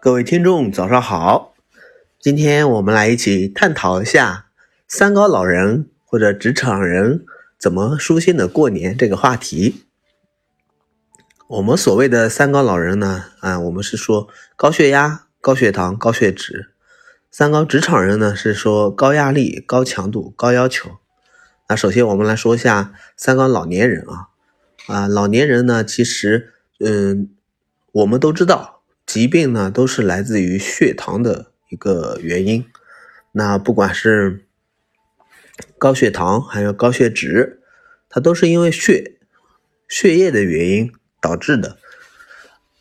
各位听众，早上好！今天我们来一起探讨一下三高老人或者职场人怎么舒心的过年这个话题。我们所谓的三高老人呢，啊，我们是说高血压、高血糖、高血脂；三高职场人呢，是说高压力、高强度、高要求。那首先我们来说一下三高老年人啊，啊，老年人呢，其实，嗯，我们都知道。疾病呢，都是来自于血糖的一个原因。那不管是高血糖还有高血脂，它都是因为血血液的原因导致的。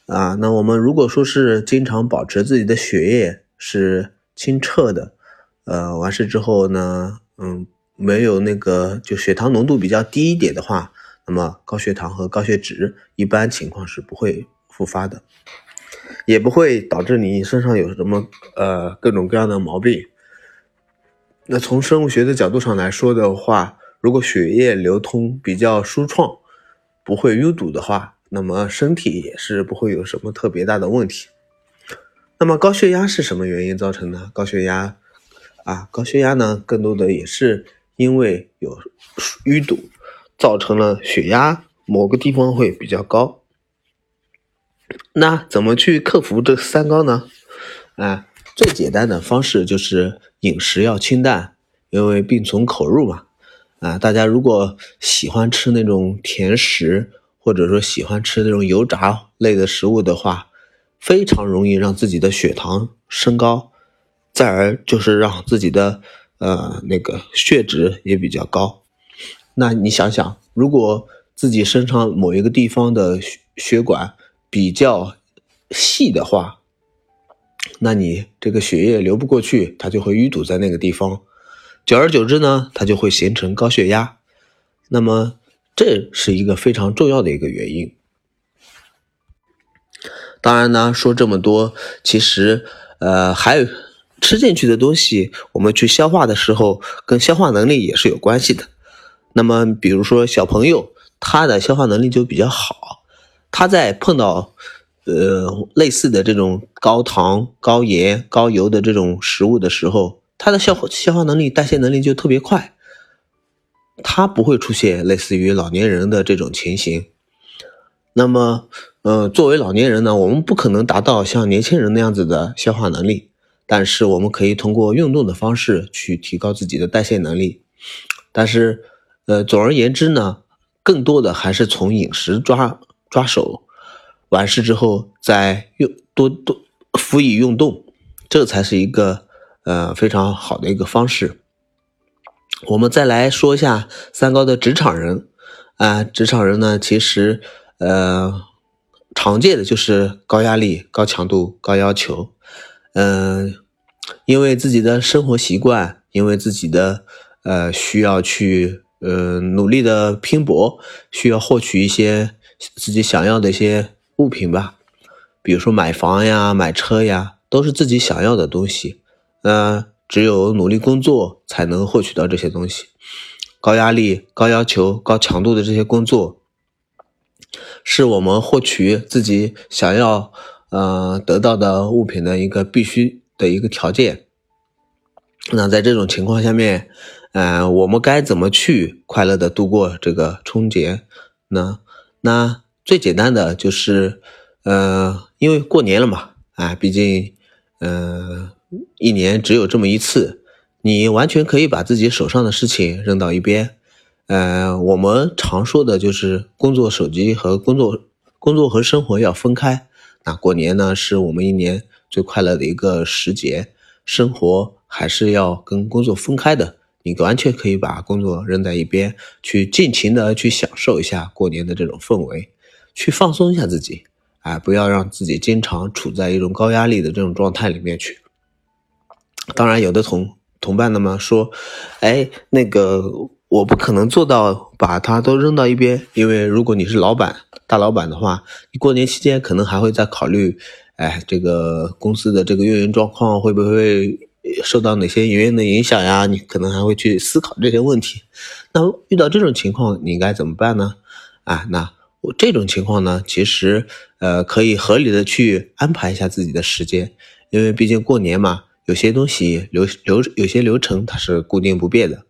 啊，那我们如果说是经常保持自己的血液是清澈的，呃，完事之后呢，嗯，没有那个就血糖浓度比较低一点的话，那么高血糖和高血脂一般情况是不会复发的。也不会导致你身上有什么呃各种各样的毛病。那从生物学的角度上来说的话，如果血液流通比较舒畅，不会淤堵的话，那么身体也是不会有什么特别大的问题。那么高血压是什么原因造成的？高血压啊，高血压呢，更多的也是因为有淤堵，造成了血压某个地方会比较高。那怎么去克服这三高呢？啊，最简单的方式就是饮食要清淡，因为病从口入嘛。啊，大家如果喜欢吃那种甜食，或者说喜欢吃那种油炸类的食物的话，非常容易让自己的血糖升高，再而就是让自己的呃那个血脂也比较高。那你想想，如果自己身上某一个地方的血血管，比较细的话，那你这个血液流不过去，它就会淤堵在那个地方，久而久之呢，它就会形成高血压。那么这是一个非常重要的一个原因。当然呢，说这么多，其实呃还有吃进去的东西，我们去消化的时候，跟消化能力也是有关系的。那么比如说小朋友，他的消化能力就比较好。他在碰到，呃，类似的这种高糖、高盐、高油的这种食物的时候，他的消化消化能力、代谢能力就特别快，他不会出现类似于老年人的这种情形。那么，呃，作为老年人呢，我们不可能达到像年轻人那样子的消化能力，但是我们可以通过运动的方式去提高自己的代谢能力。但是，呃，总而言之呢，更多的还是从饮食抓。抓手，完事之后再用多多辅以运动，这才是一个呃非常好的一个方式。我们再来说一下三高的职场人啊，职场人呢，其实呃常见的就是高压力、高强度、高要求，嗯，因为自己的生活习惯，因为自己的呃需要去呃努力的拼搏，需要获取一些。自己想要的一些物品吧，比如说买房呀、买车呀，都是自己想要的东西。那只有努力工作才能获取到这些东西。高压力、高要求、高强度的这些工作，是我们获取自己想要呃得到的物品的一个必须的一个条件。那在这种情况下面，嗯，我们该怎么去快乐的度过这个春节呢？那最简单的就是，呃，因为过年了嘛，啊，毕竟，呃，一年只有这么一次，你完全可以把自己手上的事情扔到一边，呃，我们常说的就是工作手机和工作工作和生活要分开。那过年呢，是我们一年最快乐的一个时节，生活还是要跟工作分开的。你完全可以把工作扔在一边，去尽情的去享受一下过年的这种氛围，去放松一下自己，啊，不要让自己经常处在一种高压力的这种状态里面去。当然，有的同同伴那么说，哎，那个我不可能做到把它都扔到一边，因为如果你是老板、大老板的话，你过年期间可能还会再考虑，哎，这个公司的这个运营状况会不会？受到哪些原因的影响呀？你可能还会去思考这些问题。那遇到这种情况，你该怎么办呢？啊，那这种情况呢，其实呃可以合理的去安排一下自己的时间，因为毕竟过年嘛，有些东西流流有些流程它是固定不变的，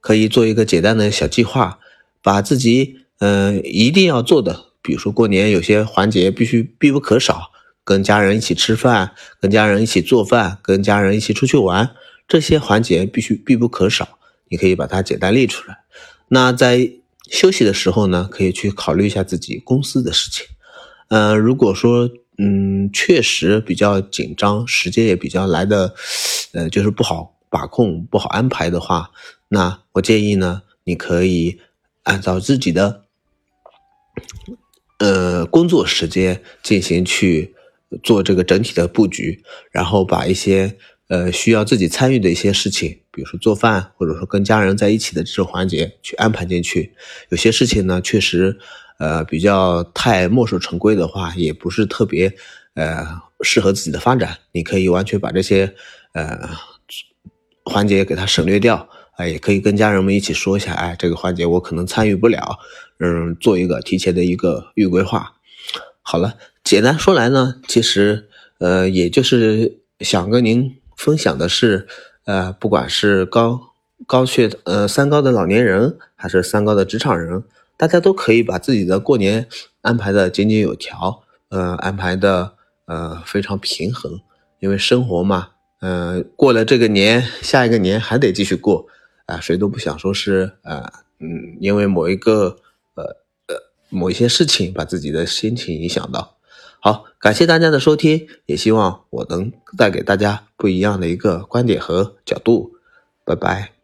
可以做一个简单的小计划，把自己嗯一定要做的，比如说过年有些环节必须必不可少，跟家人一起吃饭，跟家人一起做饭，跟家人一起出去玩，这些环节必须必不可少，你可以把它简单列出来。那在休息的时候呢，可以去考虑一下自己公司的事情。呃，如果说嗯确实比较紧张，时间也比较来的，呃，就是不好把控、不好安排的话，那我建议呢，你可以按照自己的呃工作时间进行去做这个整体的布局，然后把一些。呃，需要自己参与的一些事情，比如说做饭，或者说跟家人在一起的这种环节，去安排进去。有些事情呢，确实，呃，比较太墨守成规的话，也不是特别，呃，适合自己的发展。你可以完全把这些，呃，环节给它省略掉，啊，也可以跟家人们一起说一下，哎，这个环节我可能参与不了，嗯，做一个提前的一个预规划。好了，简单说来呢，其实，呃，也就是想跟您。分享的是，呃，不管是高高血呃三高的老年人，还是三高的职场人，大家都可以把自己的过年安排的井井有条，呃，安排的呃非常平衡。因为生活嘛，嗯，过了这个年，下一个年还得继续过，啊，谁都不想说是呃嗯，因为某一个呃呃某一些事情把自己的心情影响到。好，感谢大家的收听，也希望我能带给大家不一样的一个观点和角度。拜拜。